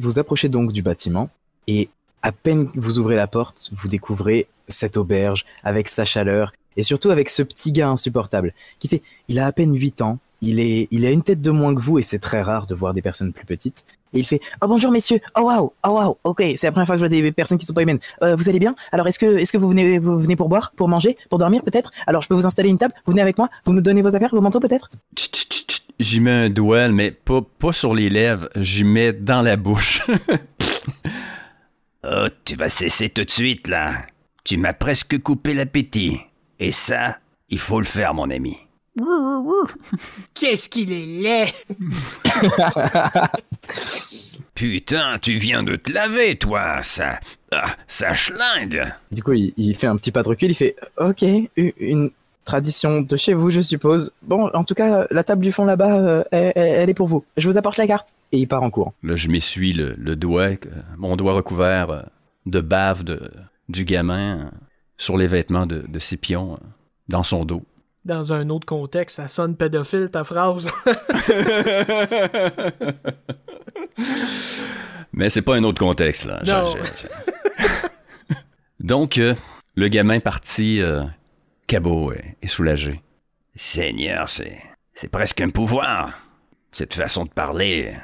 Vous approchez donc du bâtiment et à peine vous ouvrez la porte, vous découvrez cette auberge avec sa chaleur et surtout avec ce petit gars insupportable qui fait, il a à peine 8 ans, il est, il a une tête de moins que vous et c'est très rare de voir des personnes plus petites. Et il fait, oh bonjour messieurs, oh waouh, oh waouh, ok, c'est la première fois que je vois des personnes qui sont pas humaines. Euh, vous allez bien? Alors est-ce que, est-ce que vous venez, vous venez pour boire, pour manger, pour dormir peut-être? Alors je peux vous installer une table, vous venez avec moi, vous me donnez vos affaires, vos manteaux peut-être? J'y mets un doigt, mais pas, pas sur les lèvres, j'y mets dans la bouche. Oh, tu vas cesser tout de suite, là. Tu m'as presque coupé l'appétit. Et ça, il faut le faire, mon ami. Qu'est-ce qu'il est laid Putain, tu viens de te laver, toi. Ça. Ah, ça schlingue. Du coup, il, il fait un petit pas de recul, il fait, ok, une tradition de chez vous, je suppose. Bon, en tout cas, la table du fond là-bas, euh, elle, est pour vous. Je vous apporte la carte. Et il part en courant. Là, je m'essuie le, le doigt, euh, mon doigt recouvert euh, de bave de, du gamin sur les vêtements de, de Scipion dans son dos. Dans un autre contexte, ça sonne pédophile ta phrase. Mais c'est pas un autre contexte, là. Non. je- je- Donc, euh, le gamin parti, euh, cabot et, et soulagé. Seigneur, c'est. C'est presque un pouvoir. Cette façon de parler.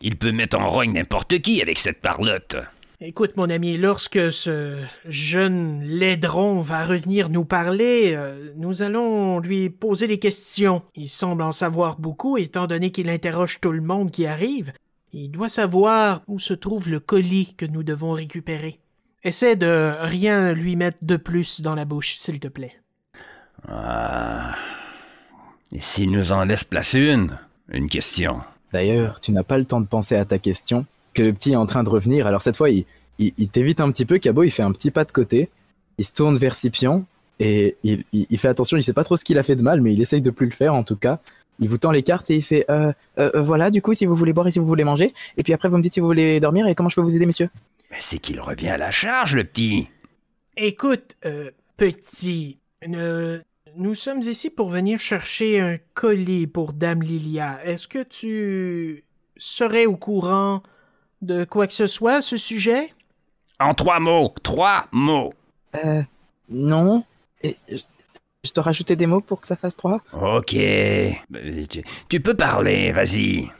Il peut mettre en rogne n'importe qui avec cette parlotte. Écoute, mon ami, lorsque ce jeune laidron va revenir nous parler, euh, nous allons lui poser des questions. Il semble en savoir beaucoup, étant donné qu'il interroge tout le monde qui arrive. Il doit savoir où se trouve le colis que nous devons récupérer. Essaie de rien lui mettre de plus dans la bouche, s'il te plaît. Ah. Et s'il nous en laisse placer une? Une question. D'ailleurs, tu n'as pas le temps de penser à ta question, que le petit est en train de revenir. Alors cette fois, il, il, il t'évite un petit peu. Cabot, il fait un petit pas de côté. Il se tourne vers Scipion et il, il, il fait attention. Il sait pas trop ce qu'il a fait de mal, mais il essaye de plus le faire en tout cas. Il vous tend les cartes et il fait euh, euh, euh, voilà, du coup, si vous voulez boire et si vous voulez manger. Et puis après, vous me dites si vous voulez dormir et comment je peux vous aider, messieurs. Mais c'est qu'il revient à la charge, le petit. Écoute, euh, petit, euh, nous sommes ici pour venir chercher un colis pour Dame Lilia. Est-ce que tu serais au courant de quoi que ce soit à ce sujet? En trois mots. Trois mots. Euh, non. Et je, je dois rajouter des mots pour que ça fasse trois. Ok. Tu, tu peux parler, vas-y.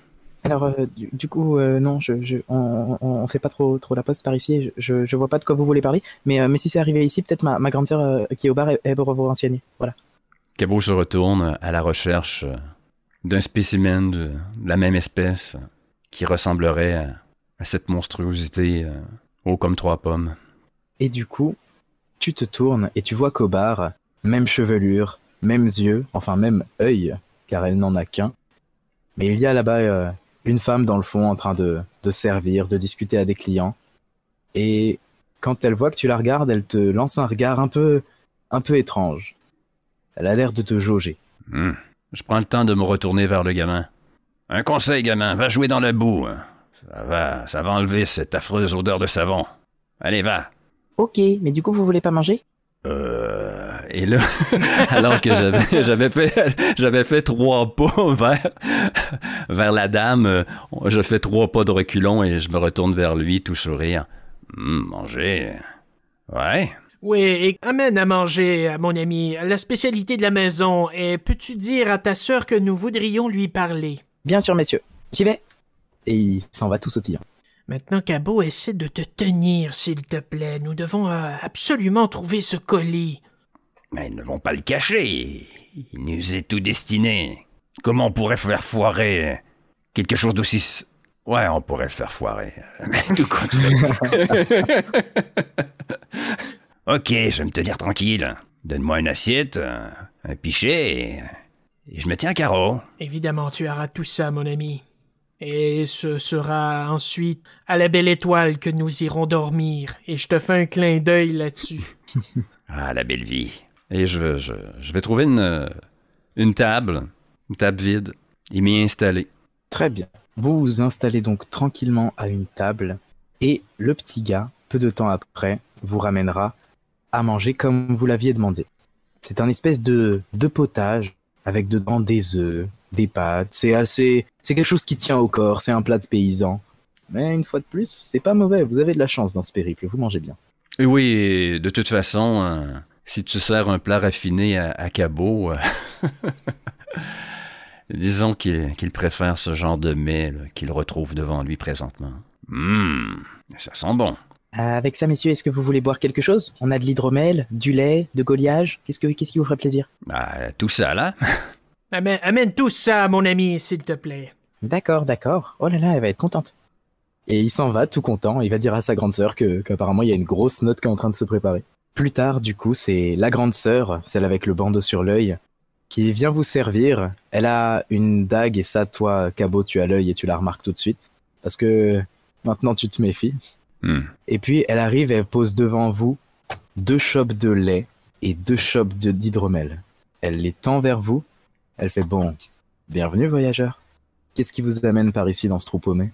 Alors, euh, du, du coup, euh, non, je, je, on, on, on fait pas trop, trop la poste par ici. Je, je vois pas de quoi vous voulez parler. Mais, euh, mais si c'est arrivé ici, peut-être ma, ma grande sœur qui est au bar, elle, elle pourra vous renseigner. Voilà. Cabot se retourne à la recherche d'un spécimen de, de la même espèce qui ressemblerait à, à cette monstruosité haut comme trois pommes. Et du coup, tu te tournes et tu vois qu'au bar, même chevelure, mêmes yeux, enfin même œil, car elle n'en a qu'un. Mais il y a là-bas une femme dans le fond en train de, de servir, de discuter à des clients. Et quand elle voit que tu la regardes, elle te lance un regard un peu, un peu étrange. Elle a l'air de te jauger. Hmm. Je prends le temps de me retourner vers le gamin. Un conseil, gamin. Va jouer dans la boue. Ça va, ça va enlever cette affreuse odeur de savon. Allez, va. Ok, mais du coup, vous voulez pas manger? Euh, et là, alors que j'avais, j'avais fait, j'avais fait trois pas vers, vers la dame, euh, je fais trois pas de reculons et je me retourne vers lui, tout sourire. Hum, manger. Ouais. Oui, et amène à manger, à mon ami, la spécialité de la maison, et peux-tu dire à ta sœur que nous voudrions lui parler? Bien sûr, messieurs. J'y vais. Et il s'en va tout sautillant. Maintenant, Cabot, essaie de te tenir, s'il te plaît. Nous devons euh, absolument trouver ce colis. Mais ils ne vont pas le cacher. Il nous est tout destiné. Comment on pourrait faire foirer quelque chose d'aussi... Ouais, on pourrait le faire foirer. Mais tout compte fait. ok, je vais me tenir tranquille. Donne-moi une assiette, un, un pichet, et, et je me tiens à carreau. Évidemment, tu auras tout ça, mon ami. Et ce sera ensuite à la belle étoile que nous irons dormir, et je te fais un clin d'œil là-dessus. Ah, la belle vie. Et je, je, je vais trouver une, une table, une table vide, et m'y installer. Très bien. Vous vous installez donc tranquillement à une table et le petit gars, peu de temps après, vous ramènera à manger comme vous l'aviez demandé. C'est un espèce de, de potage avec dedans des œufs, des pâtes. C'est assez, c'est quelque chose qui tient au corps. C'est un plat de paysan. Mais une fois de plus, c'est pas mauvais. Vous avez de la chance dans ce périple. Vous mangez bien. Oui, de toute façon, euh, si tu sers un plat raffiné à, à cabot, euh, disons qu'il préfère ce genre de mets qu'il retrouve devant lui présentement. Hum, ça sent bon. Avec ça, messieurs, est-ce que vous voulez boire quelque chose? On a de l'hydromel, du lait, de goliage. Qu'est-ce que qu'est-ce qui vous ferait plaisir? Ah, tout ça là Amène, amène tout ça, mon ami, s'il te plaît. D'accord, d'accord. Oh là là, elle va être contente. Et il s'en va tout content. Il va dire à sa grande sœur que qu'apparemment il y a une grosse note qui est en train de se préparer. Plus tard, du coup, c'est la grande sœur, celle avec le bandeau sur l'œil, qui vient vous servir. Elle a une dague et ça, toi, Cabot, tu as l'œil et tu la remarques tout de suite. Parce que maintenant tu te méfies. Hum. Et puis elle arrive et elle pose devant vous deux chopes de lait et deux chopes de- d'hydromel. Elle les tend vers vous. Elle fait bon, bienvenue voyageur. Qu'est-ce qui vous amène par ici dans ce trou paumé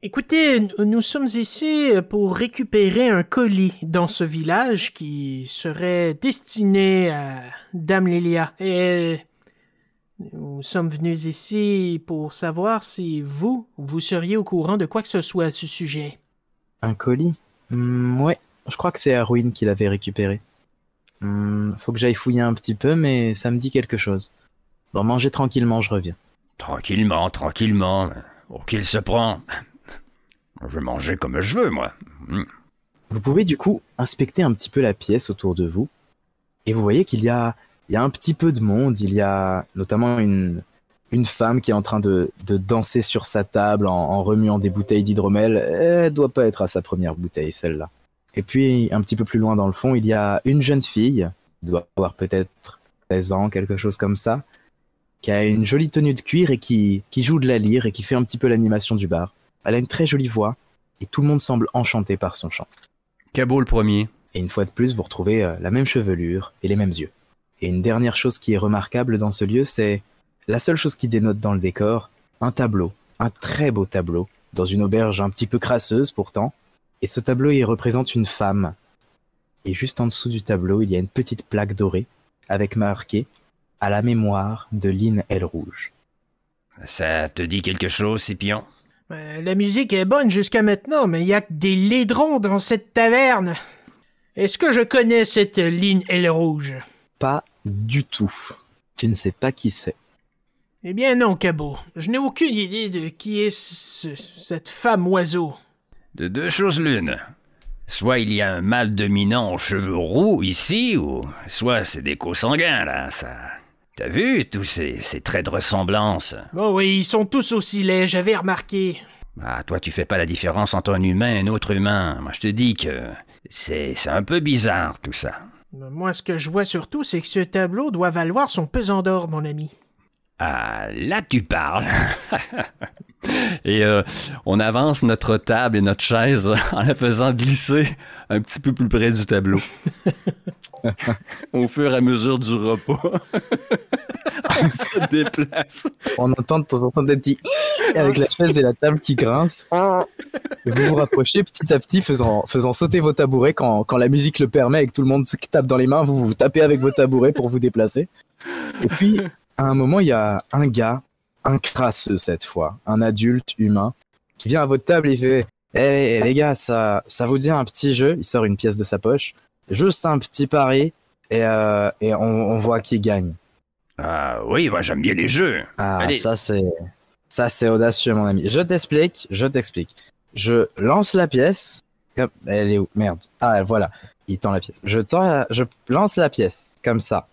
Écoutez, nous sommes ici pour récupérer un colis dans ce village qui serait destiné à Dame Lilia. Et nous sommes venus ici pour savoir si vous, vous seriez au courant de quoi que ce soit à ce sujet. Un colis? Hmm, Ouais, je crois que c'est Arwin qui l'avait récupéré. Hmm, faut que j'aille fouiller un petit peu, mais ça me dit quelque chose. Bon, mangez tranquillement, je reviens. Tranquillement, tranquillement. Pour qu'il se prend. Je vais manger comme je veux, moi. Hum. Vous pouvez du coup inspecter un petit peu la pièce autour de vous et vous voyez qu'il y a, il y a un petit peu de monde. Il y a notamment une, une femme qui est en train de, de danser sur sa table en, remuant des bouteilles d'hydromel. Elle doit pas être à sa première bouteille, celle-là. Et puis, un petit peu plus loin dans le fond, il y a une jeune fille, qui doit avoir peut-être 16 ans, quelque chose comme ça, qui a une jolie tenue de cuir et qui, qui joue de la lyre et qui fait un petit peu l'animation du bar. Elle a une très jolie voix et tout le monde semble enchanté par son chant. Cabot le premier. Et une fois de plus, vous retrouvez euh, la même chevelure et les mêmes yeux. Et une dernière chose qui est remarquable dans ce lieu, c'est la seule chose qui dénote dans le décor, un tableau, un très beau tableau, dans une auberge un petit peu crasseuse pourtant. Et ce tableau, il représente une femme. Et juste en dessous du tableau, il y a une petite plaque dorée, avec marqué à la mémoire de Lynn L. Rouge. Ça te dit quelque chose, Scipion? Euh, la musique est bonne jusqu'à maintenant, mais il y a que des laidrons dans cette taverne. Est-ce que je connais cette ligne L rouge? Pas du tout. Tu ne sais pas qui c'est. Eh bien non, Cabot. Je n'ai aucune idée de qui est ce- cette femme oiseau. De deux choses l'une. Soit il y a un mâle dominant aux cheveux roux ici, ou soit c'est des co-sanguins, là, ça... T'as vu tous ces, ces traits de ressemblance? Oh oui, ils sont tous aussi laids, j'avais remarqué. Ah, toi, tu fais pas la différence entre un humain et un autre humain. Moi, je te dis que c'est c'est un peu bizarre, tout ça. Moi, ce que je vois surtout, c'est que ce tableau doit valoir son pesant d'or, mon ami. Ah, là, tu parles. Et euh, on avance notre table et notre chaise en la faisant glisser un petit peu plus près du tableau. Au fur et à mesure du repas, on se déplace. On entend de temps en temps des petits avec la chaise et la table qui grincent. Et vous vous rapprochez petit à petit, faisant, faisant sauter vos tabourets quand, quand la musique le permet et que tout le monde se tape dans les mains. Vous vous tapez avec vos tabourets pour vous déplacer. Et puis, à un moment, il y a un gars, un crasseux cette fois, un adulte humain, qui vient à votre table et il fait Hé les gars, ça, ça vous dit un petit jeu? Il sort une pièce de sa poche. Juste un petit pari et, euh, et on, on voit qui gagne. Ah oui, moi, j'aime bien les jeux. Ah, Allez. ça c'est ça c'est audacieux mon ami. Je t'explique, je t'explique. Je lance la pièce. Elle est où? Merde. Ah voilà. Il tend la pièce. Je tends la- je lance la pièce comme ça.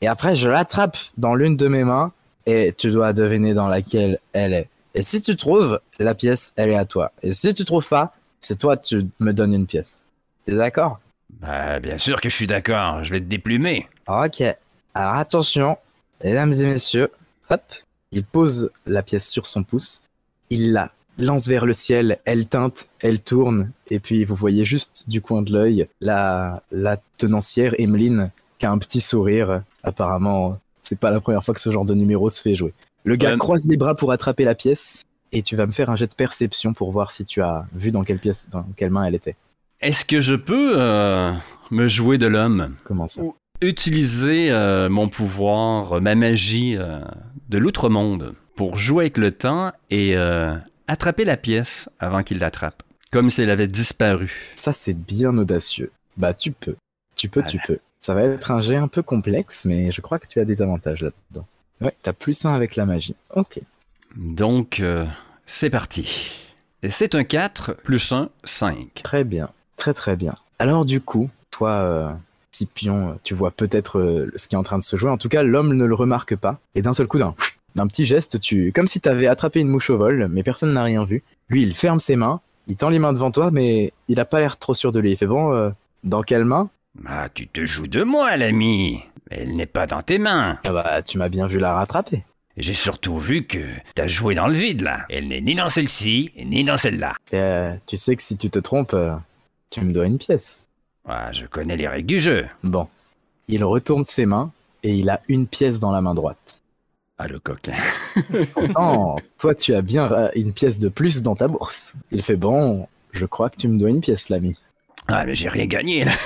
Et après je l'attrape dans l'une de mes mains et tu dois deviner dans laquelle elle est. Et si tu trouves la pièce, elle est à toi. Et si tu trouves pas, c'est toi tu me donnes une pièce. T'es d'accord? Bah, bien sûr que je suis d'accord. Je vais te déplumer. Ok. Alors attention, mesdames et messieurs. Hop. Il pose la pièce sur son pouce. Il la lance vers le ciel. Elle teinte, elle tourne. Et puis vous voyez juste du coin de l'œil la, la tenancière Emeline qui a un petit sourire. Apparemment, c'est pas la première fois que ce genre de numéro se fait jouer. Le gars Ouais. croise les bras pour attraper la pièce. Et tu vas me faire un jet de perception pour voir si tu as vu dans quelle pièce, dans quelle main elle était. Est-ce que je peux euh, me jouer de l'homme? Comment ça? Utiliser euh, mon pouvoir, euh, ma magie euh, de l'outre-monde pour jouer avec le temps et attraper la pièce avant qu'il l'attrape, comme si elle avait disparu. Ça, c'est bien audacieux. Bah, tu peux. Tu peux, tu peux. Ça va être un jet un peu complexe, mais je crois que tu as des avantages là-dedans. Ouais, t'as plus un avec la magie. Ok. Donc, euh, c'est parti. Et c'est un 4 plus 1, 5. Très bien. Très, très bien. Alors, du coup, toi, euh, Scipion, tu vois peut-être euh, ce qui est en train de se jouer. En tout cas, l'homme ne le remarque pas. Et d'un seul coup, d'un d'un petit geste, tu, comme si t'avais attrapé une mouche au vol, mais personne n'a rien vu. Lui, il ferme ses mains, il tend les mains devant toi, mais il a pas l'air trop sûr de lui. Il fait bon, euh, dans quelle main? Ah, tu te joues de moi, l'ami. Elle n'est pas dans tes mains. Ah bah, tu m'as bien vu la rattraper. J'ai surtout vu que t'as joué dans le vide, là. Elle n'est ni dans celle-ci, ni dans celle-là. Euh, tu sais que si tu te trompes, euh, tu me dois une pièce. Ah, je connais les règles du jeu. Bon. Il retourne ses mains et il a une pièce dans la main droite. Ah, le coquin. Pourtant, toi, tu as bien euh, une pièce de plus dans ta bourse. Il fait bon, je crois que tu me dois une pièce, l'ami. Ah, mais j'ai rien gagné, là.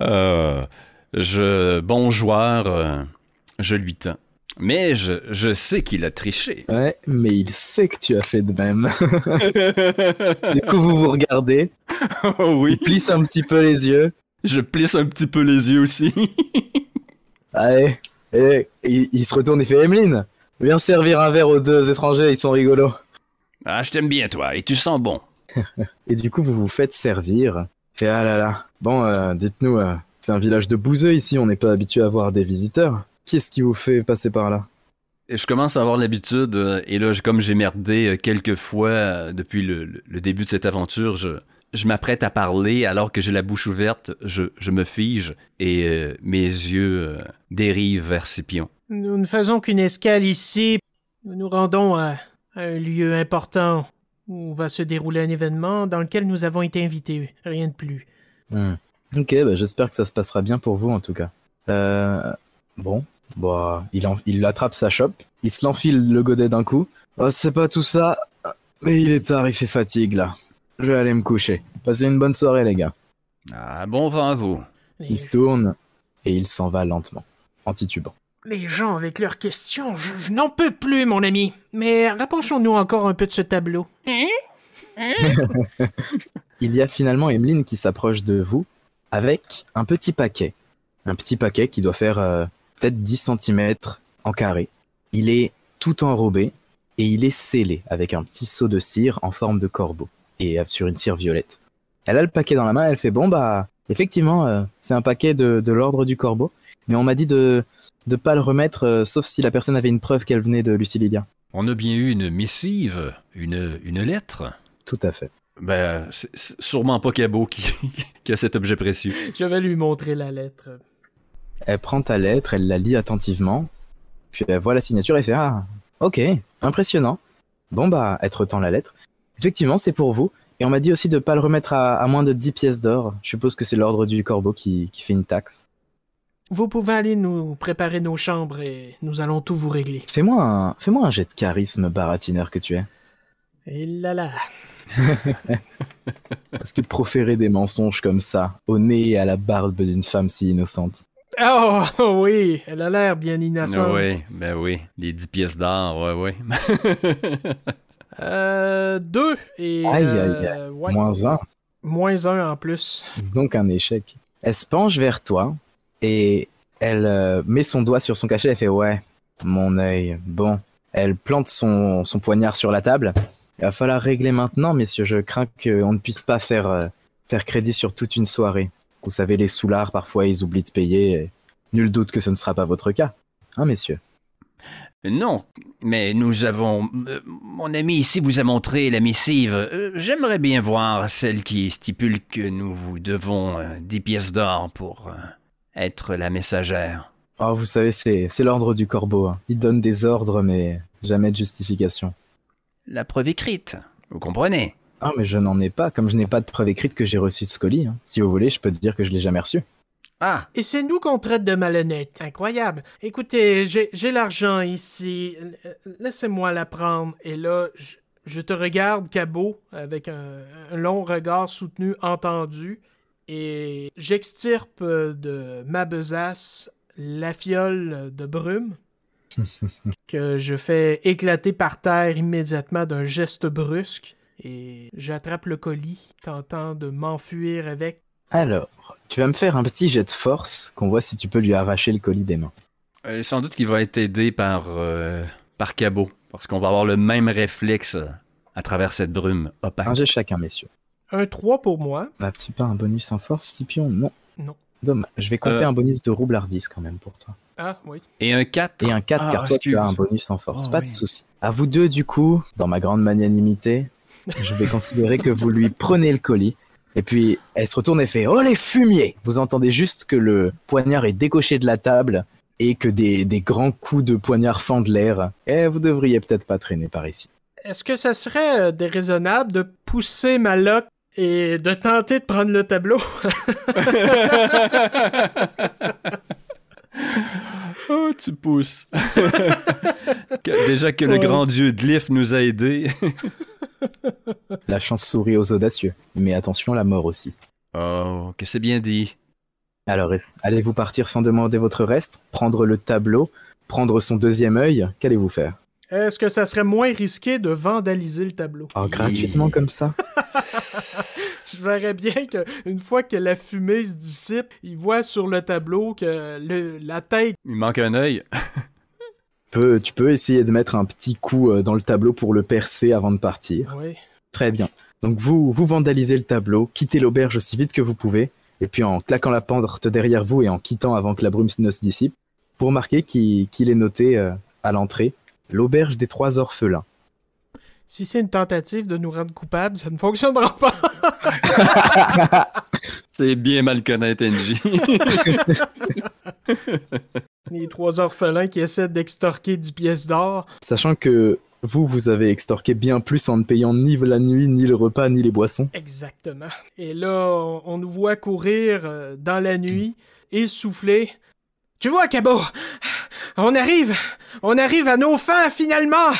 Euh, je, bon joueur, euh, je lui tends. Mais je, je sais qu'il a triché. Ouais, mais il sait que tu as fait de même. du coup, vous vous regardez, oh oui, il plisse un petit peu les yeux. je plisse un petit peu les yeux aussi. Allez, et il, il se retourne et fait Emeline, viens servir un verre aux deux étrangers, ils sont rigolos. Ah, je t'aime bien, toi, et tu sens bon. Et du coup, vous vous faites servir. Fait ah là là. Bon, euh, dites-nous, euh, c'est un village de bouseux ici, on n'est pas habitué à voir des visiteurs. Qu'est-ce qui vous fait passer par là? Et je commence à avoir l'habitude, euh, et là, comme j'ai merdé quelques fois depuis le, le- le début de cette aventure, je, je m'apprête à parler alors que j'ai la bouche ouverte, je, je me fige et euh, mes yeux euh, dérivent vers Scipion. Nous ne faisons qu'une escale ici. Nous nous rendons à, à un lieu important où va se dérouler un événement dans lequel nous avons été invités. Rien de plus. Hmm. Ok, bah, j'espère que ça se passera bien pour vous en tout cas. Euh, bon, bah, il, en- il attrape sa chope, il se l'enfile le godet d'un coup. Oh, c'est pas tout ça, mais il est tard, il fait fatigue là. Je vais aller me coucher. Passez une bonne soirée les gars. Ah, bon vent à vous. Il se tourne et il s'en va lentement, en titubant. Les gens avec leurs questions, je, n'en peux plus, mon ami. Mais rapprochons-nous encore un peu de ce tableau. Il y a finalement Emeline qui s'approche de vous avec un petit paquet. Un petit paquet qui doit faire euh, peut-être 10 cm en carré. Il est tout enrobé et il est scellé avec un petit seau de cire en forme de corbeau et euh, sur une cire violette. Elle a le paquet dans la main, elle fait bon bah effectivement euh, c'est un paquet de, de l'ordre du corbeau, mais on m'a dit de de pas le remettre euh, sauf si la personne avait une preuve qu'elle venait de Lucililia. On a bien eu une missive, une, une lettre. Tout à fait. Ben, c'est sûrement pas Cabot qui, qui a cet objet précieux. Je vais lui montrer la lettre. Elle prend ta lettre, elle la lit attentivement, puis elle voit la signature et fait Ah, ok, impressionnant. Bon, bah, elle te la lettre. Effectivement, c'est pour vous. Et on m'a dit aussi de pas le remettre à, à moins de 10 pièces d'or. Je suppose que c'est l'ordre du corbeau qui, qui fait une taxe. Vous pouvez aller nous préparer nos chambres et nous allons tout vous régler. Fais-moi un, fais-moi un jet de charisme baratineur que tu es. Et là là. Parce que proférer des mensonges comme ça, au nez et à la barbe d'une femme si innocente. Oh, oh oui, elle a l'air bien innocente. oui, ben oui. Les 10 pièces d'or, ouais, ouais. Euh, deux et. Aïe, euh, aïe, ouais, Moins un. moins un en plus. C'est donc un échec. Elle se penche vers toi? Et elle euh, met son doigt sur son cachet. Elle fait ouais, mon œil. Bon, elle plante son, poignard sur la table. Il va falloir régler maintenant, messieurs. Je crains qu'on ne puisse pas faire euh, crédit sur toute une soirée. Vous savez, les soulards parfois ils oublient de payer. nul doute que ce ne sera pas votre cas, hein, messieurs? Non, mais nous avons... euh, mon ami ici vous a montré la missive. Euh, J'aimerais bien voir celle qui stipule que nous vous devons euh, 10 pièces d'or pour euh, être la messagère. Oh, vous savez, c'est l'ordre du corbeau. hein. Il donne des ordres, mais jamais de justification. La preuve écrite, vous comprenez Ah, mais je n'en ai pas, comme je n'ai pas de preuve écrite que j'ai reçu ce colis. hein. Si vous voulez, je peux te dire que je l'ai jamais reçu. Ah, Et c'est nous qu'on traite de malhonnêtes. Incroyable. Écoutez, j'ai l'argent ici. Laissez-moi la prendre. Et là, je, je te regarde, Cabot, avec un, un long regard soutenu, entendu. Et j'extirpe de ma besace la fiole de brume. que je fais éclater par terre immédiatement d'un geste brusque et j'attrape le colis, tentant de m'enfuir avec. Alors, tu vas me faire un petit jet de force qu'on voit si tu peux lui arracher le colis des mains. Euh, sans doute qu'il va être aidé par, euh, par Cabot, parce qu'on va avoir le même réflexe euh, à travers cette brume opaque. Un jet chacun, messieurs. Un 3 pour moi. As-tu pas un bonus en force, Scipion? Non. Non. Dommage. Je vais compter Euh. un bonus de roublardise quand même pour toi. Ah, oui. Et un 4. Et un 4, Ah, car toi, tu as un bonus en force. Oh, pas oui. de souci. À vous deux, du coup, dans ma grande magnanimité, je vais considérer que vous lui prenez le colis. Et puis, elle se retourne et fait Oh les fumiers Vous entendez juste que le poignard est décoché de la table et que des, des grands coups de poignard fendent l'air. Et vous devriez peut-être pas traîner par ici. Est-ce que ça serait euh, déraisonnable de pousser ma loque et de tenter de prendre le tableau? Oh, tu pousses. Déjà que le grand dieu Glyph nous a aidés. La chance sourit aux audacieux. Mais attention, la mort aussi. Oh, que c'est bien dit. Alors, allez-vous partir sans demander votre reste Prendre le tableau Prendre son deuxième œil? Qu'allez-vous faire? Est-ce que ça serait moins risqué de vandaliser le tableau? Oh, gratuitement comme ça Je verrais bien que une fois que la fumée se dissipe, il voit sur le tableau que le- la tête. Il manque un œil. Peux- tu peux essayer de mettre un petit coup euh, dans le tableau pour le percer avant de partir. Oui. Très bien. Donc vous, vous vandalisez le tableau, quittez l'auberge aussi vite que vous pouvez, et puis en claquant la porte derrière vous et en quittant avant que la brume ne se dissipe, vous remarquez qu'il qu'il est noté euh, à l'entrée l'auberge des trois orphelins. Si c'est une tentative de nous rendre coupables, ça ne fonctionnera pas. C'est bien mal connaître NJ. Les trois orphelins qui essaient d'extorquer 10 pièces d'or. Sachant que vous, vous avez extorqué bien plus en ne payant ni la nuit, ni le repas, ni les boissons. Exactement. Et là, on, nous voit courir euh, dans la nuit, essoufflés. Tu vois, Cabot, on arrive, on arrive à nos fins finalement.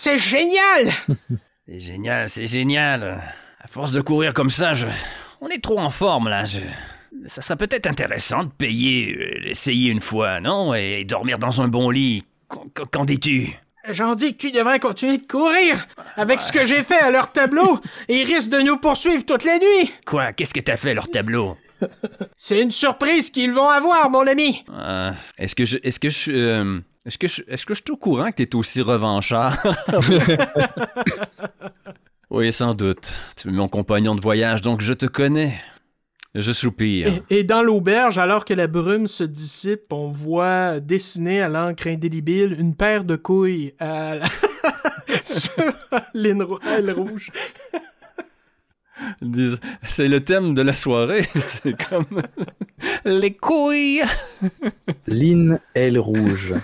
C'est génial. C'est génial, c'est génial. À force de courir comme ça, je... on est trop en forme là. Je... Ça serait peut-être intéressant de payer, euh, l'essayer une fois, non? Et dormir dans un bon lit. Qu'en- dis-tu? J'en dis que tu devrais continuer de courir avec ce que j'ai fait à leur tableau. Ils risquent de nous poursuivre toute la nuit. Quoi? Qu'est-ce que t'as fait, leur tableau? C'est une surprise qu'ils vont avoir, mon ami. Euh, est-ce que je. Est-ce que je. euh, est-ce que je, est-ce que je suis au courant que t'es aussi revanchard? oui, sans doute. Tu es mon compagnon de voyage, donc je te connais. Je soupire. Et, et dans l'auberge, alors que la brume se dissipe, on voit dessiner à l'encre indélébile une paire de couilles à la- sur l'aile rou- aile rouge. C'est le thème de la soirée. C'est comme. Les couilles! Lynn Aile Rouge,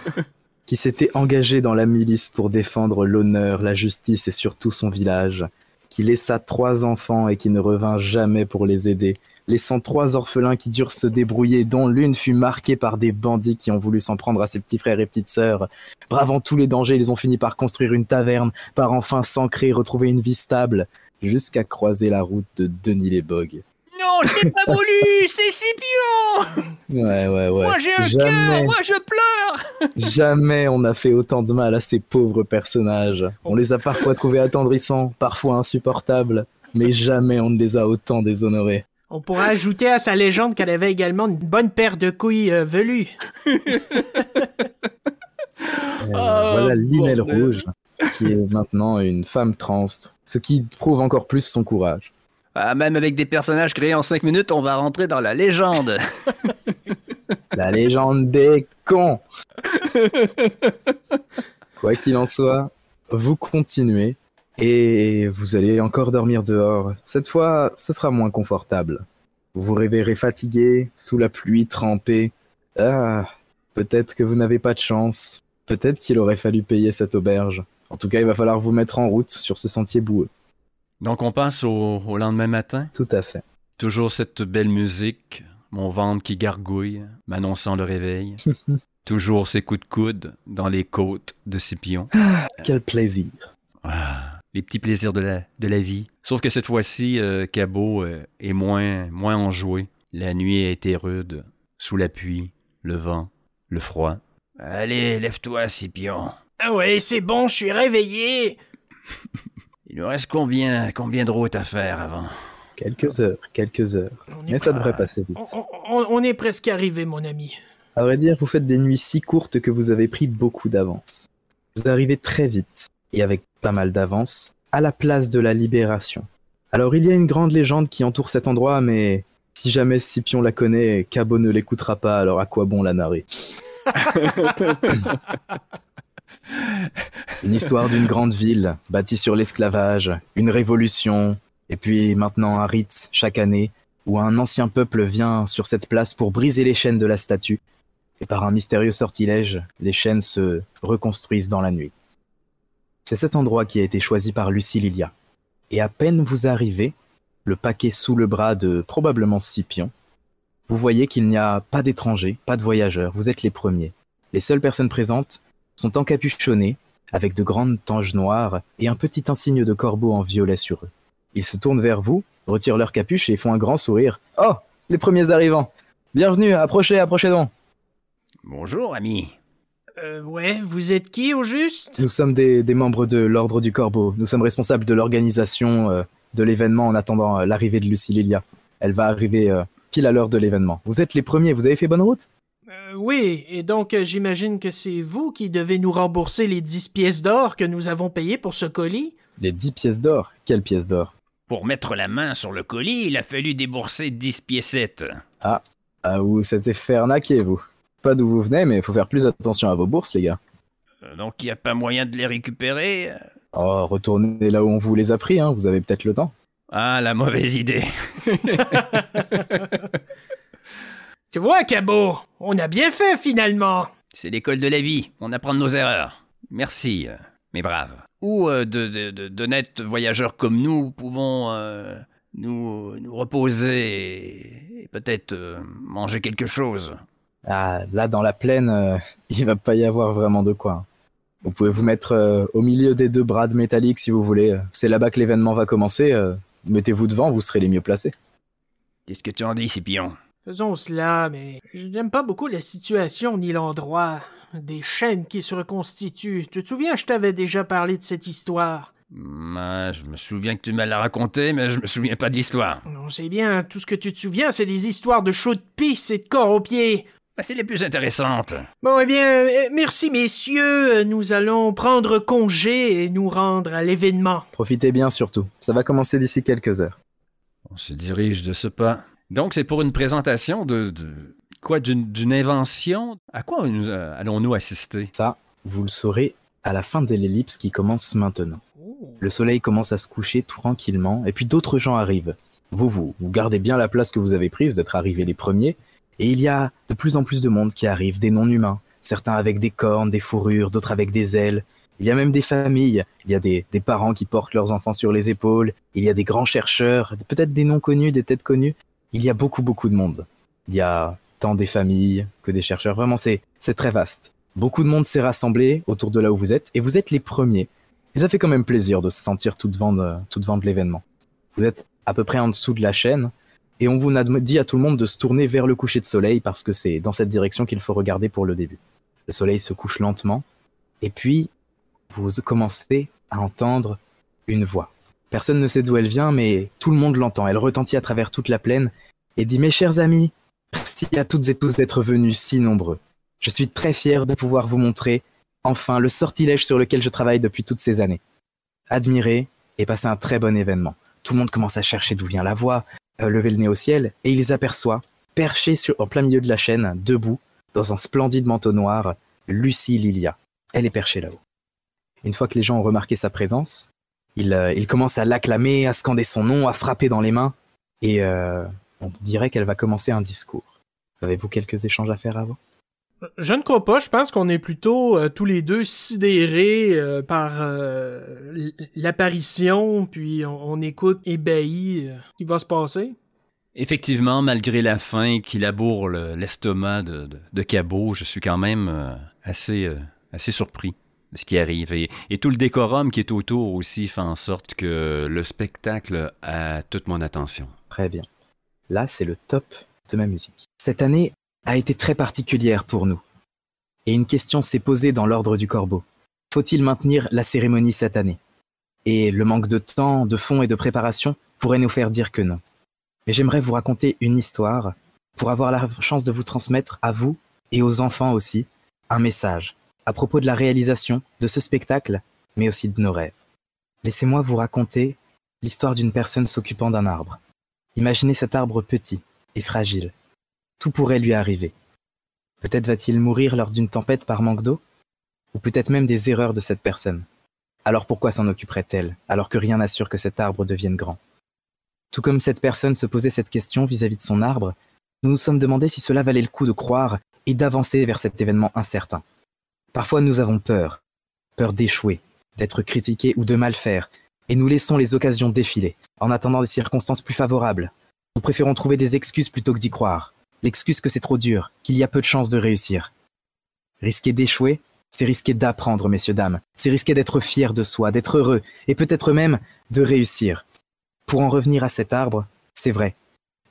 qui s'était engagé dans la milice pour défendre l'honneur, la justice et surtout son village, qui laissa trois enfants et qui ne revint jamais pour les aider, laissant trois orphelins qui durent se débrouiller, dont l'une fut marquée par des bandits qui ont voulu s'en prendre à ses petits frères et petites sœurs. Bravant tous les dangers, ils ont fini par construire une taverne, par enfin s'ancrer, retrouver une vie stable, jusqu'à croiser la route de Denis les Bogues. Non, je n'ai pas voulu C'est Scipion Ouais, ouais, ouais. Moi j'ai un Jamais. cœur Moi je pleure Jamais on n'a fait autant de mal à ces pauvres personnages. On les a parfois trouvés attendrissants, parfois insupportables, mais jamais on ne les a autant déshonorés. On pourrait ajouter à sa légende qu'elle avait également une bonne paire de couilles euh, velues. Euh, Ah, voilà Linelle bordel. Rouge, qui est maintenant une femme trans, ce qui prouve encore plus son courage. Ah, même avec des personnages créés en 5 minutes, on va rentrer dans la légende. La légende des cons Quoi qu'il en soit, vous continuez et vous allez encore dormir dehors. Cette fois, ce sera moins confortable. Vous vous réveillerez fatigué, sous la pluie, trempé. Ah, peut-être que vous n'avez pas de chance. Peut-être qu'il aurait fallu payer cette auberge. En tout cas, il va falloir vous mettre en route sur ce sentier boueux. Donc on passe au, au lendemain matin. Tout à fait. Toujours cette belle musique, mon ventre qui gargouille, m'annonçant le réveil. Toujours ces coups de coude dans les côtes de Scipion. Quel plaisir. Ah, les petits plaisirs de la, de la vie. Sauf que cette fois-ci, euh, Cabot euh, est moins, moins enjoué. La nuit a été rude, sous la pluie, le vent, le froid. Allez, lève-toi, Scipion. Ah ouais, c'est bon, je suis réveillé. Il nous reste combien, combien de routes à faire avant? Quelques heures, quelques heures. Mais ça pas- devrait passer vite. on- on- on est presque arrivé, mon ami. À vrai dire, vous faites des nuits si courtes que vous avez pris beaucoup d'avance. Vous arrivez très vite, et avec pas mal d'avance, à la place de la Libération. Alors il y a une grande légende qui entoure cet endroit, mais si jamais Scipion la connaît, Cabot ne l'écoutera pas, alors à quoi bon la narrer? Une histoire d'une grande ville, bâtie sur l'esclavage, une révolution, et puis maintenant un rite chaque année, où un ancien peuple vient sur cette place pour briser les chaînes de la statue, et par un mystérieux sortilège, les chaînes se reconstruisent dans la nuit. C'est cet endroit qui a été choisi par Lucie Lilia. Et à peine vous arrivez, le paquet sous le bras de probablement Scipion, vous voyez qu'il n'y a pas d'étrangers, pas de voyageurs, vous êtes les premiers. Les seules personnes présentes sont encapuchonnées, avec de grandes tanges noires et un petit insigne de corbeau en violet sur eux. Ils se tournent vers vous, retirent leur capuche et font un grand sourire. Oh, les premiers arrivants Bienvenue, approchez, approchez donc Bonjour, ami. Euh, ouais, vous êtes qui au juste? Nous sommes des, des membres de l'Ordre du Corbeau. Nous sommes responsables de l'organisation euh, de l'événement en attendant euh, l'arrivée de Lucie Lilia. Elle va arriver euh, pile à l'heure de l'événement. Vous êtes les premiers, vous avez fait bonne route? Oui, et donc euh, j'imagine que c'est vous qui devez nous rembourser les 10 pièces d'or que nous avons payées pour ce colis? Les 10 pièces d'or? Quelle pièce d'or? Pour mettre la main sur le colis, il a fallu débourser 10 piécettes. Ah, vous s'était fait arnaquer, vous. Pas d'où vous venez, mais il faut faire plus attention à vos bourses, les gars. Euh, Donc il n'y a pas moyen de les récupérer? Oh, retournez là où on vous les a pris, hein, vous avez peut-être le temps. Ah, la mauvaise idée. Tu vois, Cabot, on a bien fait finalement. C'est l'école de la vie, on apprend de nos erreurs. Merci, euh, mes braves. Ou euh, de, de, de- d'honnêtes voyageurs comme nous pouvons euh, nous, nous reposer et, et peut-être euh, manger quelque chose. Ah, là, dans la plaine, euh, il va pas y avoir vraiment de quoi. hein. Vous pouvez vous mettre euh, au milieu des deux brades métalliques si vous voulez. C'est là-bas que l'événement va commencer. euh, Mettez-vous devant, vous serez les mieux placés. Qu'est-ce que tu en dis, Scipion? Faisons cela, mais je n'aime pas beaucoup la situation ni l'endroit. Des chaînes qui se reconstituent. Tu te souviens, je t'avais déjà parlé de cette histoire. Ah, Je me souviens que tu m'as la raconté, mais je me souviens pas de l'histoire. On sait bien, tout ce que tu te souviens, c'est des histoires de chauds de pisse et de corps aux pieds. Bah, c'est les plus intéressantes. Bon, eh bien, euh, merci messieurs, nous allons prendre congé et nous rendre à l'événement. Profitez bien surtout. Ça va commencer d'ici quelques heures. On se dirige de ce pas. Donc, c'est pour une présentation de. de- quoi D'une invention À quoi nous, euh, allons-nous assister? Ça, vous le saurez à la fin de l'ellipse qui commence maintenant. Le soleil commence à se coucher tranquillement, et puis d'autres gens arrivent. Vous, vous, vous gardez bien la place que vous avez prise d'être arrivés les premiers, et il y a de plus en plus de monde qui arrive, des non-humains, certains avec des cornes, des fourrures, d'autres avec des ailes. Il y a même des familles, il y a des, des parents qui portent leurs enfants sur les épaules, il y a des grands chercheurs, peut-être des noms connus, des têtes connues. Il y a beaucoup, beaucoup de monde. Il y a tant des familles que des chercheurs. Vraiment, c'est, très vaste. Beaucoup de monde s'est rassemblé autour de là où vous êtes, et vous êtes les premiers. Ça fait quand même plaisir de se sentir tout devant de, tout devant de l'événement. Vous êtes à peu près en dessous de la chaîne, et on vous a dit à tout le monde de se tourner vers le coucher de soleil parce que c'est dans cette direction qu'il faut regarder pour le début. Le soleil se couche lentement, et puis vous commencez à entendre une voix. Personne ne sait d'où elle vient, mais tout le monde l'entend. Elle retentit à travers toute la plaine et dit Mes chers amis, merci à toutes et tous d'être venus si nombreux. Je suis très fier de pouvoir vous montrer, enfin, le sortilège sur lequel je travaille depuis toutes ces années. Admirez et passez un très bon événement. Tout le monde commence à chercher d'où vient la voix, euh, lever le nez au ciel, et il les aperçoit, perchés sur, en plein milieu de la chaîne, debout, dans un splendide manteau noir, Lucie Lilia. Elle est perchée là-haut. Une fois que les gens ont remarqué sa présence, euh, ils commencent à l'acclamer, à scander son nom, à frapper dans les mains, et euh, on dirait qu'elle va commencer un discours. Avez-vous quelques échanges à faire avant? Je ne crois pas, je pense qu'on est plutôt euh, tous les deux sidérés euh, par euh, l'apparition, puis on, on écoute ébahis euh, ce qui va se passer. Effectivement, malgré la faim qui laboure le- l'estomac de, de, de Cabot, je suis quand même euh, assez, euh, assez surpris ce qui arrive. Et, et tout le décorum qui est autour aussi fait en sorte que le spectacle a toute mon attention. Très bien. Là, c'est le top de ma musique. Cette année a été très particulière pour nous. Et une question s'est posée dans l'ordre du corbeau. Faut-il maintenir la cérémonie cette année? Et le manque de temps, de fonds et de préparation pourrait nous faire dire que non. Mais j'aimerais vous raconter une histoire pour avoir la chance de vous transmettre à vous et aux enfants aussi un message à propos de la réalisation de ce spectacle, mais aussi de nos rêves. Laissez-moi vous raconter l'histoire d'une personne s'occupant d'un arbre. Imaginez cet arbre petit et fragile. Tout pourrait lui arriver. Peut-être va-t-il mourir lors d'une tempête par manque d'eau? Ou peut-être même des erreurs de cette personne? Alors pourquoi s'en occuperait-elle, alors que rien n'assure que cet arbre devienne grand? Tout comme cette personne se posait cette question vis-à-vis de son arbre, nous nous sommes demandé si cela valait le coup de croire et d'avancer vers cet événement incertain. Parfois nous avons peur, peur d'échouer, d'être critiqués ou de mal faire, et nous laissons les occasions défiler, en attendant des circonstances plus favorables. Nous préférons trouver des excuses plutôt que d'y croire. L'excuse que c'est trop dur, qu'il y a peu de chances de réussir. Risquer d'échouer, c'est risquer d'apprendre, messieurs, dames. C'est risquer d'être fier de soi, d'être heureux, et peut-être même de réussir. Pour en revenir à cet arbre, c'est vrai.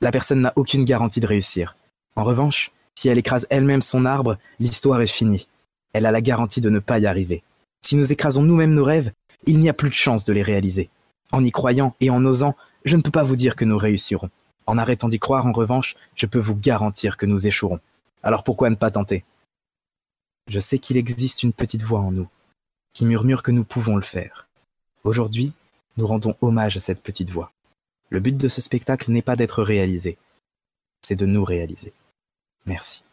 La personne n'a aucune garantie de réussir. En revanche, si elle écrase elle-même son arbre, l'histoire est finie. Elle a la garantie de ne pas y arriver. Si nous écrasons nous-mêmes nos rêves, il n'y a plus de chance de les réaliser. En y croyant et en osant, je ne peux pas vous dire que nous réussirons. En arrêtant d'y croire, en revanche, je peux vous garantir que nous échouerons. Alors pourquoi ne pas tenter? Je sais qu'il existe une petite voix en nous, qui murmure que nous pouvons le faire. Aujourd'hui, nous rendons hommage à cette petite voix. Le but de ce spectacle n'est pas d'être réalisé, c'est de nous réaliser. Merci.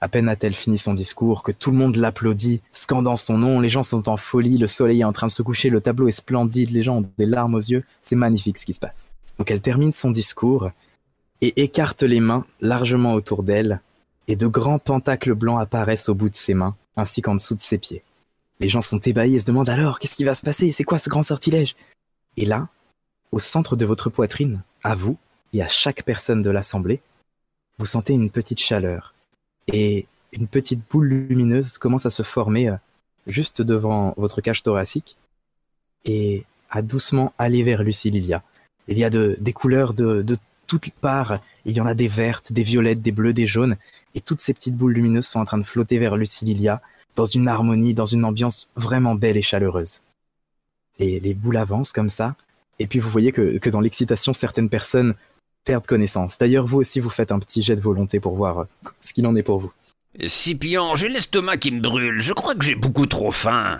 À peine a-t-elle fini son discours que tout le monde l'applaudit, scandant son nom, les gens sont en folie, le soleil est en train de se coucher, le tableau est splendide, les gens ont des larmes aux yeux, c'est magnifique ce qui se passe. Donc elle termine son discours et écarte les mains largement autour d'elle, et de grands pentacles blancs apparaissent au bout de ses mains, ainsi qu'en dessous de ses pieds. Les gens sont ébahis et se demandent alors, qu'est-ce qui va se passer? C'est quoi ce grand sortilège? Et là, au centre de votre poitrine, à vous et à chaque personne de l'assemblée, vous sentez une petite chaleur, et une petite boule lumineuse commence à se former euh, juste devant votre cage thoracique et à doucement aller vers Lucililia. Il y a de, des couleurs de, de toutes parts. Il y en a des vertes, des violettes, des bleus, des jaunes. Et toutes ces petites boules lumineuses sont en train de flotter vers Lucililia dans une harmonie, dans une ambiance vraiment belle et chaleureuse. Les, les boules avancent comme ça. Et puis vous voyez que, que dans l'excitation, certaines personnes perdre connaissance. D'ailleurs, vous aussi, vous faites un petit jet de volonté pour voir euh, ce qu'il en est pour vous. Scipion, j'ai l'estomac qui me brûle. Je crois que j'ai beaucoup trop faim.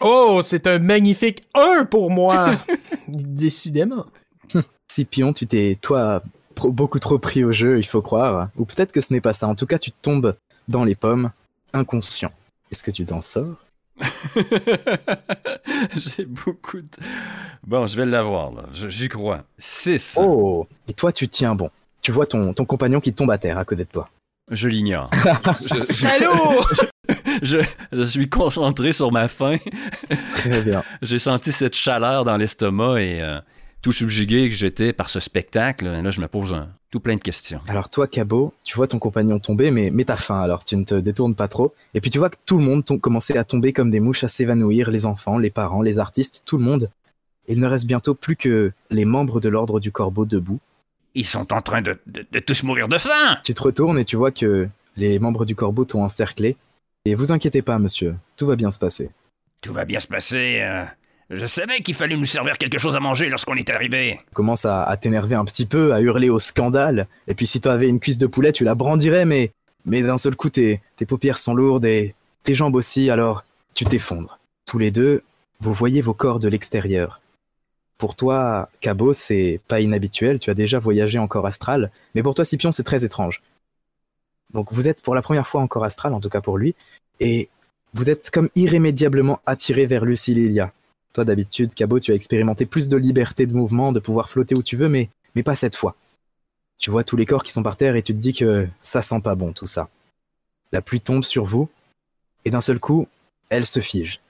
Oh, c'est un magnifique 1 pour moi. Décidément. Scipion, tu t'es, toi, beaucoup trop pris au jeu, il faut croire. Ou peut-être que ce n'est pas ça. En tout cas, tu tombes dans les pommes, inconscient. Est-ce que tu t'en sors? J'ai beaucoup de... Bon, je vais l'avoir, là. J'y crois. 6. Oh Et toi, tu tiens bon. Tu vois ton, ton compagnon qui tombe à terre à côté de toi. Je l'ignore. Salaud je, je suis concentré sur ma faim. Très bien. J'ai senti cette chaleur dans l'estomac et euh, tout subjugué que j'étais par ce spectacle. Et là, je me pose un- tout plein de questions. Alors toi, Cabot, tu vois ton compagnon tomber, mais, mais t'as faim, alors tu ne te détournes pas trop. Et puis tu vois que tout le monde commençait à tomber comme des mouches, à s'évanouir, les enfants, les parents, les artistes, tout le monde. Il ne reste bientôt plus que les membres de l'ordre du corbeau debout. Ils sont en train de, de- de tous mourir de faim. Tu te retournes et tu vois que les membres du corbeau t'ont encerclé. Et vous inquiétez pas, monsieur, tout va bien se passer. Tout va bien se passer. euh. Je savais qu'il fallait nous servir quelque chose à manger lorsqu'on est arrivé. Tu commences à, à t'énerver un petit peu, à hurler au scandale. Et puis si t'avais une cuisse de poulet, tu la brandirais, mais, mais d'un seul coup, tes, paupières sont lourdes et tes jambes aussi, alors tu t'effondres. Tous les deux, vous voyez vos corps de l'extérieur. Pour toi, Cabot, c'est pas inhabituel, tu as déjà voyagé en corps astral, mais pour toi, Scipion, c'est très étrange. Donc vous êtes pour la première fois en corps astral, en tout cas pour lui, et vous êtes comme irrémédiablement attiré vers Lucililia. Toi, d'habitude, Cabot, tu as expérimenté plus de liberté de mouvement, de pouvoir flotter où tu veux, mais, pas cette fois. Tu vois tous les corps qui sont par terre et tu te dis que ça sent pas bon tout ça. La pluie tombe sur vous, et d'un seul coup, elle se fige.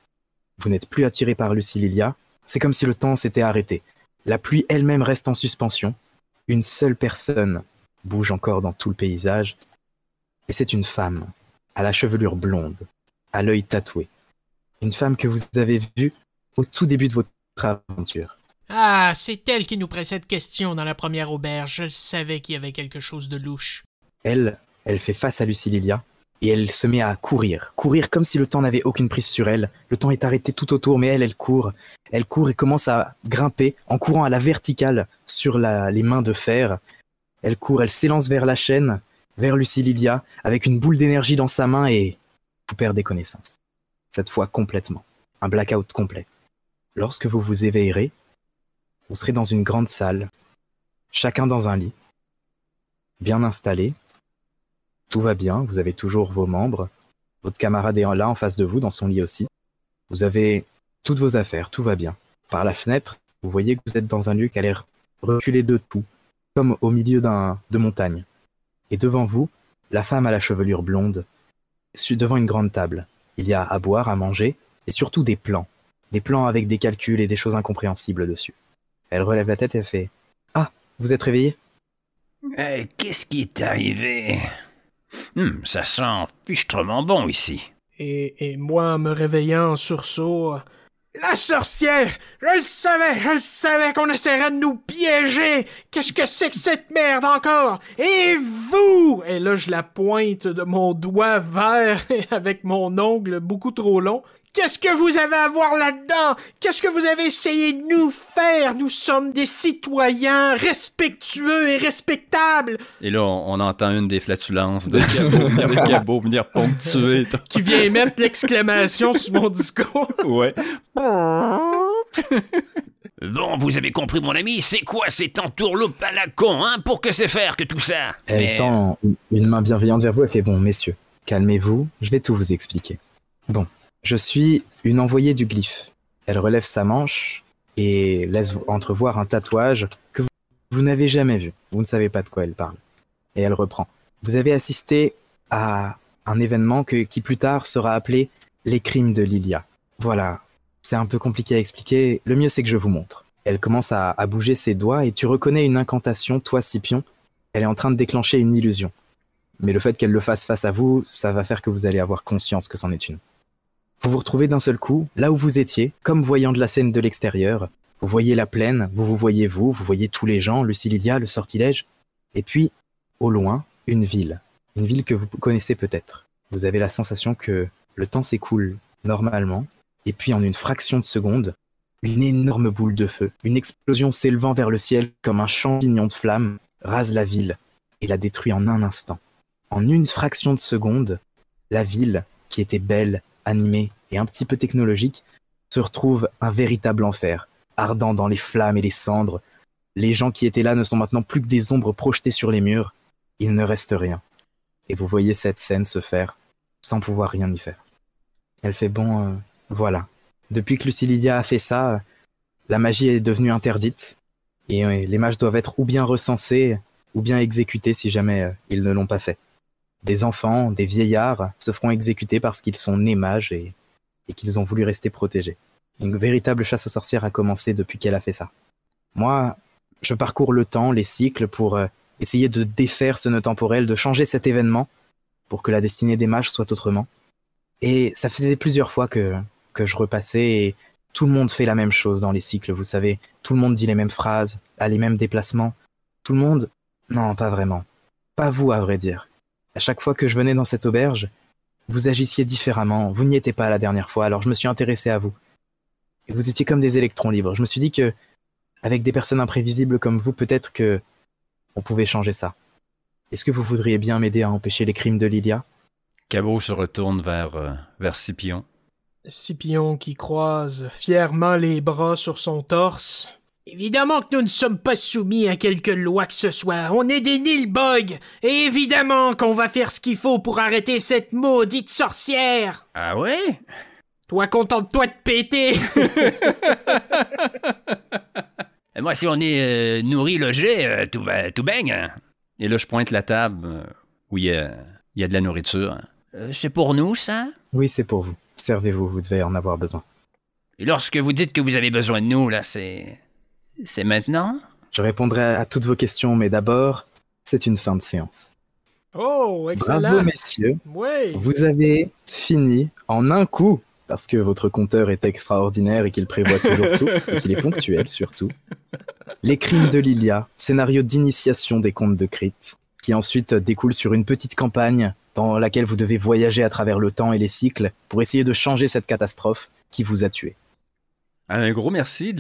Vous n'êtes plus attiré par Lucililia, c'est comme si le temps s'était arrêté. La pluie elle-même reste en suspension. Une seule personne bouge encore dans tout le paysage, et c'est une femme, à la chevelure blonde, à l'œil tatoué. Une femme que vous avez vue au tout début de votre aventure. Ah, c'est elle qui nous précède question dans la première auberge. Je savais qu'il y avait quelque chose de louche. Elle, elle fait face à Lucililia, et elle se met à courir, courir comme si le temps n'avait aucune prise sur elle. Le temps est arrêté tout autour, mais elle, elle court. Elle court et commence à grimper en courant à la verticale sur la, les mains de fer. Elle court, elle s'élance vers la chaîne, vers Lucie Lilia, avec une boule d'énergie dans sa main et vous perdez connaissance. Cette fois complètement. Un blackout complet. Lorsque vous vous éveillerez, vous serez dans une grande salle, chacun dans un lit, bien installé, tout va bien, vous avez toujours vos membres, votre camarade est là en face de vous, dans son lit aussi. Vous avez toutes vos affaires, tout va bien. Par la fenêtre, vous voyez que vous êtes dans un lieu qui a l'air reculé de tout, comme au milieu d'un de montagne. Et devant vous, la femme à la chevelure blonde, devant une grande table. Il y a à boire, à manger, et surtout des plans. Des plans avec des calculs et des choses incompréhensibles dessus. Elle relève la tête et fait Ah, vous êtes réveillé Eh, Qu'est-ce qui est arrivé? Hum, Ça sent fichtrement bon ici. Et, et moi, me réveillant en sursaut. euh, La sorcière! Je le savais, je le savais qu'on essaierait de nous piéger! Qu'est-ce que c'est que cette merde encore? Et vous! Et là, je la pointe de mon doigt vert avec mon ongle beaucoup trop long. Qu'est-ce que vous avez à voir là-dedans? Qu'est-ce que vous avez essayé de nous faire? Nous sommes des citoyens respectueux et respectables Et là, on, on entend une des flatulences de Gabo venir ponctuer. qui vient mettre l'exclamation sur mon discours. Ouais. Bon, vous avez compris, mon ami, c'est quoi cette entourloupe à la con, hein Pour que c'est faire que tout ça? Elle Mais- tend une main bienveillante vers vous et fait Bon, messieurs, calmez-vous, je vais tout vous expliquer. Bon, je suis une envoyée du glyphe. Elle relève sa manche et laisse entrevoir un tatouage que vous, n'avez jamais vu. Vous ne savez pas de quoi elle parle. Et elle reprend. Vous avez assisté à un événement qui plus tard sera appelé les crimes de Lilia. Voilà, c'est un peu compliqué à expliquer. Le mieux, c'est que je vous montre. Elle commence à bouger ses doigts et tu reconnais une incantation, toi, Scipion. Elle est en train de déclencher une illusion. Mais le fait qu'elle le fasse face à vous, ça va faire que vous allez avoir conscience que c'en est une. Vous vous retrouvez d'un seul coup, là où vous étiez, comme voyant de la scène de l'extérieur. Vous voyez la plaine, vous vous voyez vous, vous voyez tous les gens, Lucilia, le sortilège. Et puis, au loin, une ville. Une ville que vous connaissez peut-être. Vous avez la sensation que le temps s'écoule normalement, et puis en une fraction de seconde, une énorme boule de feu, une explosion s'élevant vers le ciel comme un champignon de flammes, rase la ville et la détruit en un instant. En une fraction de seconde, la ville, qui était belle, animée et un petit peu technologique, se retrouve un véritable enfer, ardent dans les flammes et les cendres. Les gens qui étaient là ne sont maintenant plus que des ombres projetées sur les murs. Il ne reste rien. Et vous voyez cette scène se faire sans pouvoir rien y faire. Elle fait bon, euh, voilà. Depuis que Lucilia a fait ça, euh, la magie est devenue interdite. Et euh, les mages doivent être ou bien recensés, ou bien exécutés si jamais ils ne l'ont pas fait. Des enfants, des vieillards se feront exécuter parce qu'ils sont nés mages et, qu'ils ont voulu rester protégés. Une véritable chasse aux sorcières a commencé depuis qu'elle a fait ça. Moi, je parcours le temps, les cycles, pour euh, essayer de défaire ce nœud temporel, de changer cet événement, pour que la destinée des mages soit autrement. Et ça faisait plusieurs fois que, que je repassais et tout le monde fait la même chose dans les cycles, vous savez. Tout le monde dit les mêmes phrases, a les mêmes déplacements. Tout le monde... Non, pas vraiment. Pas vous, à vrai dire. À chaque fois que je venais dans cette auberge, vous agissiez différemment. Vous n'y étiez pas la dernière fois, alors je me suis intéressé à vous. Et vous étiez comme des électrons libres. Je me suis dit que, avec des personnes imprévisibles comme vous, peut-être que on pouvait changer ça. Est-ce que vous voudriez bien m'aider à empêcher les crimes de Lilia? Cabot se retourne vers, euh, vers Scipion. Scipion qui croise fièrement les bras sur son torse. Évidemment que nous ne sommes pas soumis à quelque loi que ce soit. On est des Nilbog. Et évidemment qu'on va faire ce qu'il faut pour arrêter cette maudite sorcière. Ah ouais? Toi, contente-toi de péter. Et Moi, si on est euh, nourri, logé, euh, tout, va, tout baigne. Et là, je pointe la table euh, où il y a, il y a de la nourriture. Euh, c'est pour nous, ça? Oui, c'est pour vous. Servez-vous, vous devez en avoir besoin. Et lorsque vous dites que vous avez besoin de nous, là, c'est... C'est maintenant? Je répondrai à toutes vos questions, mais d'abord, c'est une fin de séance. Oh, Bravo, excellent. messieurs. Oui. Vous avez fini en un coup, parce que votre compteur est extraordinaire et qu'il prévoit toujours tout, et qu'il est ponctuel surtout. Les crimes de Lilia, scénario d'initiation des contes de Crit, qui ensuite découle sur une petite campagne dans laquelle vous devez voyager à travers le temps et les cycles pour essayer de changer cette catastrophe qui vous a tué. Un gros merci.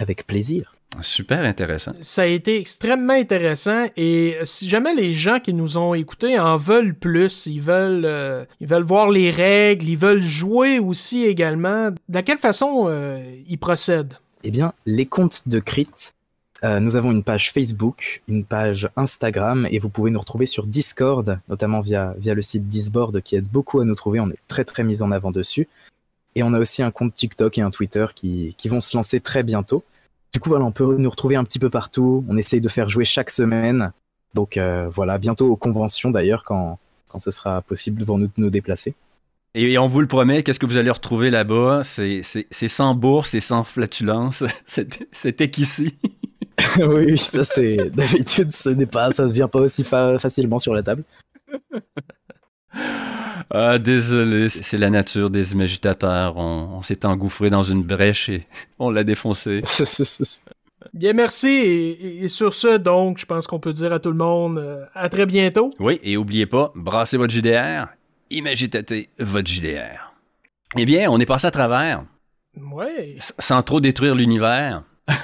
Avec plaisir. Super intéressant. Ça a été extrêmement intéressant et si jamais les gens qui nous ont écoutés en veulent plus, ils veulent, euh, ils veulent voir les règles, ils veulent jouer aussi également, de quelle façon euh, ils procèdent? Eh bien, les comptes de Crit, euh, nous avons une page Facebook, une page Instagram et vous pouvez nous retrouver sur Discord, notamment via, via le site Disboard qui aide beaucoup à nous trouver. On est très très mis en avant dessus. Et on a aussi un compte TikTok et un Twitter qui, qui vont se lancer très bientôt. Du coup, voilà, on peut nous retrouver un petit peu partout. On essaye de faire jouer chaque semaine. Donc euh, voilà, bientôt aux conventions d'ailleurs, quand, quand ce sera possible pour nous de nous déplacer. Et on vous le promet, qu'est-ce que vous allez retrouver là-bas? C'est sans bourse et sans flatulence. C'était qu'ici. oui, ça c'est. D'habitude, ce n'est pas, ça ne vient pas aussi facilement sur la table. Ah, désolé, c'est la nature des imagitateurs. On, s'est engouffré dans une brèche et on l'a défoncé. Bien, merci. Et, sur ce, donc, je pense qu'on peut dire à tout le monde euh, à très bientôt. Oui, et oubliez pas, brassez votre JDR, imagitatez votre JDR. Eh bien, on est passé à travers. Ouais. sans trop détruire l'univers.